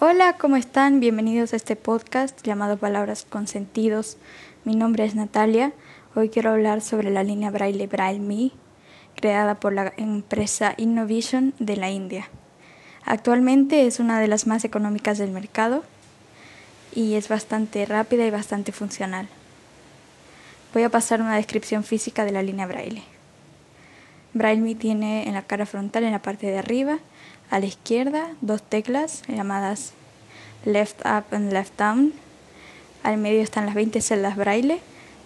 Hola, ¿cómo están? Bienvenidos a este podcast llamado Palabras con Sentidos. Mi nombre es Natalia. Hoy quiero hablar sobre la línea Braille Braille Me, creada por la empresa Innovision de la India. Actualmente es una de las más económicas del mercado y es bastante rápida y bastante funcional. Voy a pasar una descripción física de la línea Braille. Braille tiene en la cara frontal, en la parte de arriba, a la izquierda, dos teclas llamadas Left Up and Left Down. Al medio están las 20 celdas Braille,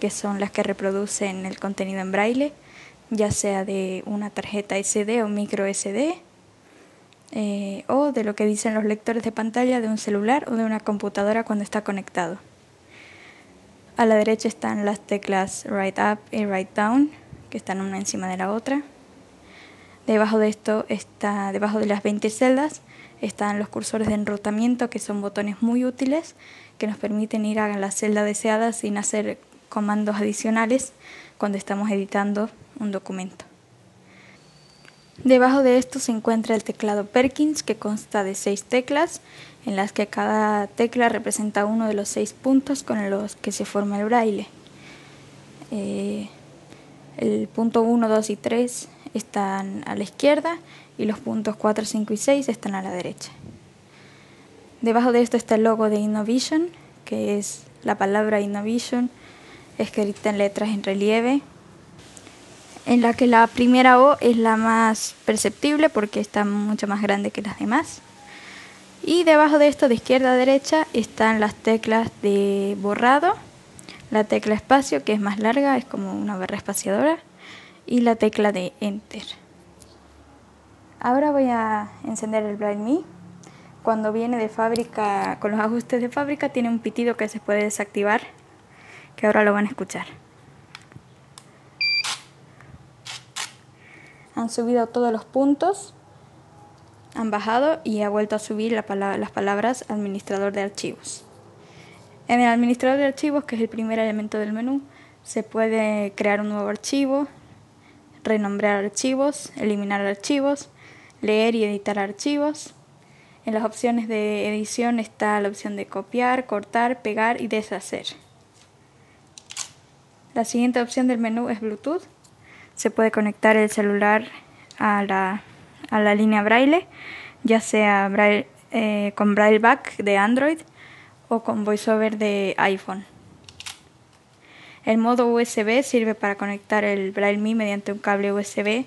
que son las que reproducen el contenido en Braille, ya sea de una tarjeta SD o micro SD, eh, o de lo que dicen los lectores de pantalla de un celular o de una computadora cuando está conectado. A la derecha están las teclas Right Up y Right Down, que están una encima de la otra. Debajo de esto está, debajo de las 20 celdas, están los cursores de enrutamiento, que son botones muy útiles, que nos permiten ir a la celda deseada sin hacer comandos adicionales cuando estamos editando un documento. Debajo de esto se encuentra el teclado Perkins, que consta de seis teclas, en las que cada tecla representa uno de los seis puntos con los que se forma el braille. Eh, el punto 1, 2 y 3 están a la izquierda y los puntos 4, 5 y 6 están a la derecha. Debajo de esto está el logo de Innovision, que es la palabra Innovision escrita en letras en relieve, en la que la primera O es la más perceptible porque está mucho más grande que las demás. Y debajo de esto, de izquierda a derecha, están las teclas de borrado, la tecla espacio, que es más larga, es como una barra espaciadora, y la tecla de Enter. Ahora voy a encender el Braille Me. Cuando viene de fábrica, con los ajustes de fábrica, tiene un pitido que se puede desactivar, que ahora lo van a escuchar. Han subido todos los puntos, han bajado y ha vuelto a subir las palabras administrador de archivos. En el administrador de archivos, que es el primer elemento del menú, se puede crear un nuevo archivo, renombrar archivos, eliminar archivos, leer y editar archivos. En las opciones de edición está la opción de copiar, cortar, pegar y deshacer. La siguiente opción del menú es Bluetooth. Se puede conectar el celular a la, a la línea Braille, ya sea eh, con Braille Back de Android o con VoiceOver de iPhone. El modo USB sirve para conectar el Braille Me mediante un cable USB,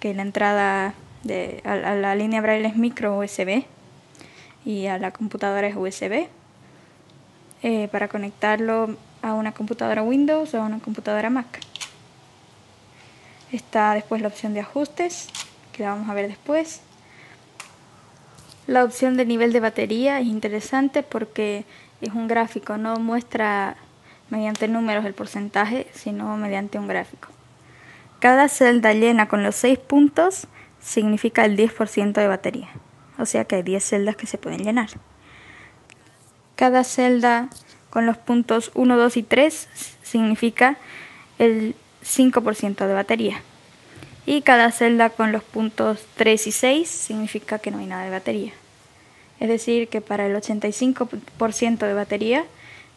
que la entrada a, la línea Braille es micro USB y a la computadora es USB. Eh, para conectarlo a una computadora Windows o a una computadora Mac. Está después la opción de ajustes, que la vamos a ver después. La opción de nivel de batería es interesante porque es un gráfico, no muestra mediante números el porcentaje, sino mediante un gráfico. Cada celda llena con los 6 puntos significa el 10% de batería, o sea que hay 10 celdas que se pueden llenar. Cada celda con los puntos 1, 2 y 3 significa el 5% de batería. Y cada celda con los puntos 3 y 6 significa que no hay nada de batería. Es decir, que para el 85% de batería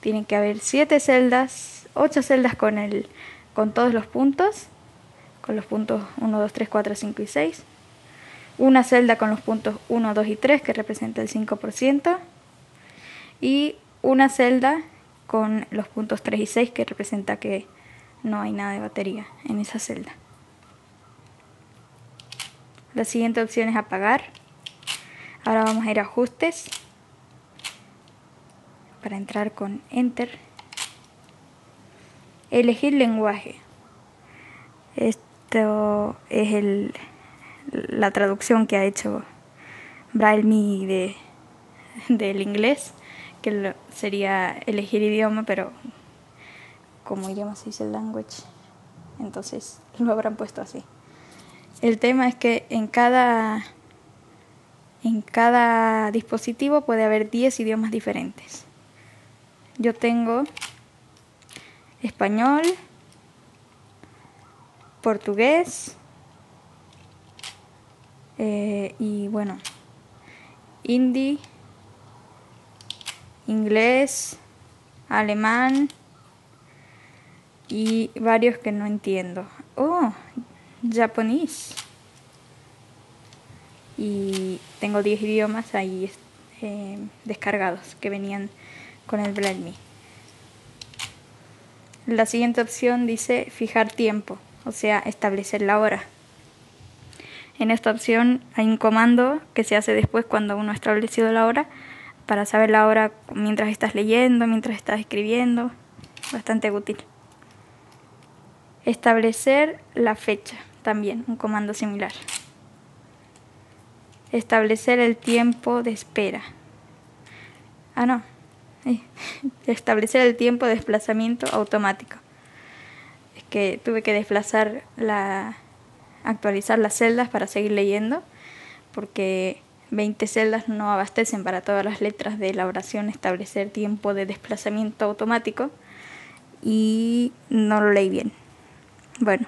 tienen que haber 7 celdas, 8 celdas con, el, con todos los puntos, con los puntos 1, 2, 3, 4, 5 y 6. Una celda con los puntos 1, 2 y 3 que representa el 5%. Y una celda con los puntos 3 y 6 que representa que no hay nada de batería en esa celda. La siguiente opción es apagar. Ahora vamos a ir a ajustes para entrar con Enter. Elegir lenguaje. Esto es el, la traducción que ha hecho Braille de, del inglés, que sería elegir idioma, pero como idioma se dice language, entonces lo habrán puesto así. El tema es que en cada, en cada dispositivo puede haber 10 idiomas diferentes. Yo tengo español, portugués eh, y bueno, hindi, inglés, alemán y varios que no entiendo. Oh, japonés. Y tengo 10 idiomas ahí eh, descargados que venían con el Braille La siguiente opción dice fijar tiempo, o sea, establecer la hora. En esta opción hay un comando que se hace después cuando uno ha establecido la hora para saber la hora mientras estás leyendo, mientras estás escribiendo. Bastante útil. Establecer la fecha, también un comando similar. Establecer el tiempo de espera. Ah, no. Establecer el tiempo de desplazamiento automático. Es que tuve que desplazar la actualizar las celdas para seguir leyendo porque 20 celdas no abastecen para todas las letras de la oración establecer tiempo de desplazamiento automático y no lo leí bien. Bueno,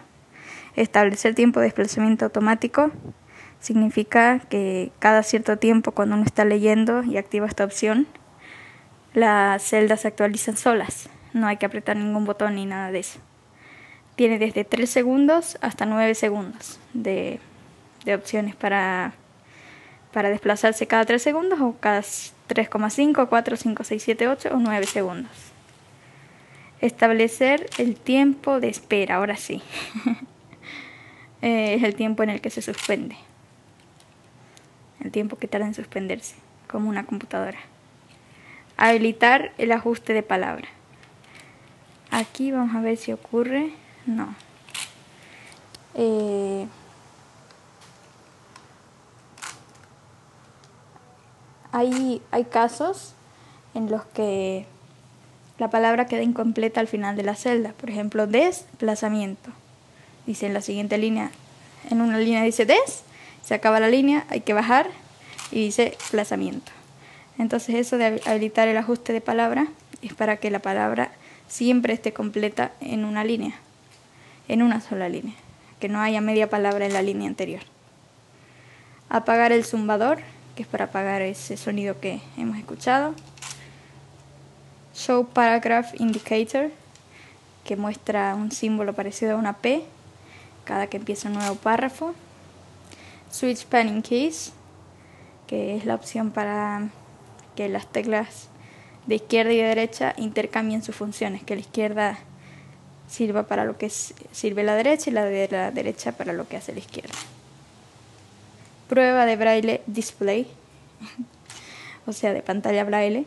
establecer tiempo de desplazamiento automático significa que cada cierto tiempo cuando uno está leyendo y activa esta opción, las celdas se actualizan solas, no hay que apretar ningún botón ni nada de eso. Tiene desde 3 segundos hasta 9 segundos de, de opciones para para desplazarse cada 3 segundos o cada 3,5, 4, 5, 6, 7, 8 o 9 segundos. Establecer el tiempo de espera, ahora sí. Eh, es el tiempo en el que se suspende. El tiempo que tarda en suspenderse, como una computadora. Habilitar el ajuste de palabra. Aquí vamos a ver si ocurre. No. Eh, hay, hay casos en los que la palabra queda incompleta al final de la celda. Por ejemplo, desplazamiento. Dice en la siguiente línea, en una línea dice des, se acaba la línea, hay que bajar y dice plazamiento. Entonces eso de habilitar el ajuste de palabra es para que la palabra siempre esté completa en una línea, en una sola línea, que no haya media palabra en la línea anterior. Apagar el zumbador que es para apagar ese sonido que hemos escuchado. Show Paragraph Indicator, que muestra un símbolo parecido a una P cada que empieza un nuevo párrafo. Switch Panning Keys, que es la opción para que las teclas de izquierda y de derecha intercambien sus funciones, que la izquierda sirva para lo que sirve la derecha y la de la derecha para lo que hace la izquierda prueba de braille display, o sea, de pantalla braille.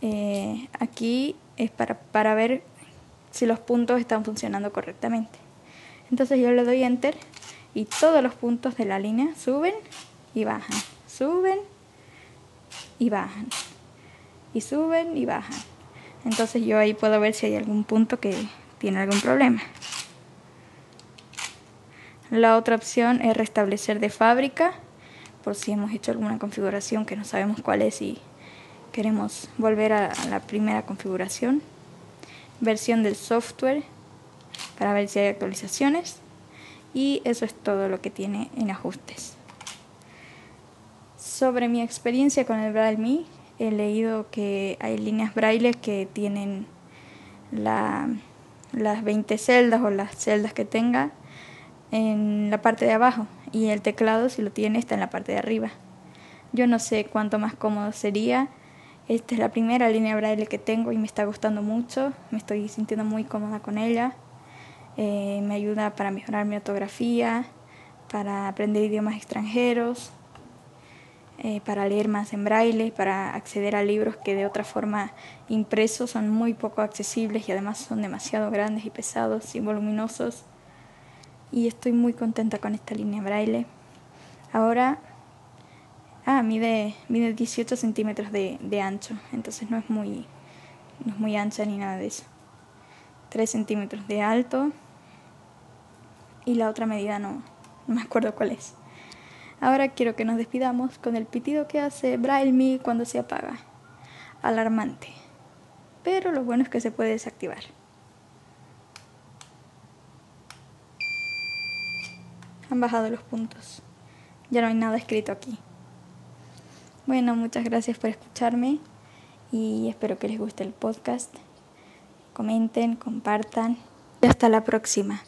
Eh, aquí es para, para ver si los puntos están funcionando correctamente. Entonces yo le doy enter y todos los puntos de la línea suben y bajan, suben y bajan, y suben y bajan. Entonces yo ahí puedo ver si hay algún punto que tiene algún problema. La otra opción es restablecer de fábrica, por si hemos hecho alguna configuración que no sabemos cuál es y queremos volver a la primera configuración. Versión del software para ver si hay actualizaciones. Y eso es todo lo que tiene en ajustes. Sobre mi experiencia con el Braille he leído que hay líneas braille que tienen las 20 celdas o las celdas que tenga en la parte de abajo y el teclado si lo tiene está en la parte de arriba. Yo no sé cuánto más cómodo sería. Esta es la primera línea braille que tengo y me está gustando mucho. Me estoy sintiendo muy cómoda con ella. Eh, me ayuda para mejorar mi ortografía, para aprender idiomas extranjeros, eh, para leer más en braille, para acceder a libros que de otra forma impresos son muy poco accesibles y además son demasiado grandes y pesados y voluminosos y estoy muy contenta con esta línea braille. Ahora, ah, mide, mide 18 centímetros de, de ancho, entonces no es, muy, no es muy ancha ni nada de eso. 3 centímetros de alto y la otra medida no, no me acuerdo cuál es. Ahora quiero que nos despidamos con el pitido que hace Braille cuando se apaga. Alarmante. Pero lo bueno es que se puede desactivar. Han bajado los puntos. Ya no hay nada escrito aquí. Bueno, muchas gracias por escucharme y espero que les guste el podcast. Comenten, compartan y hasta la próxima.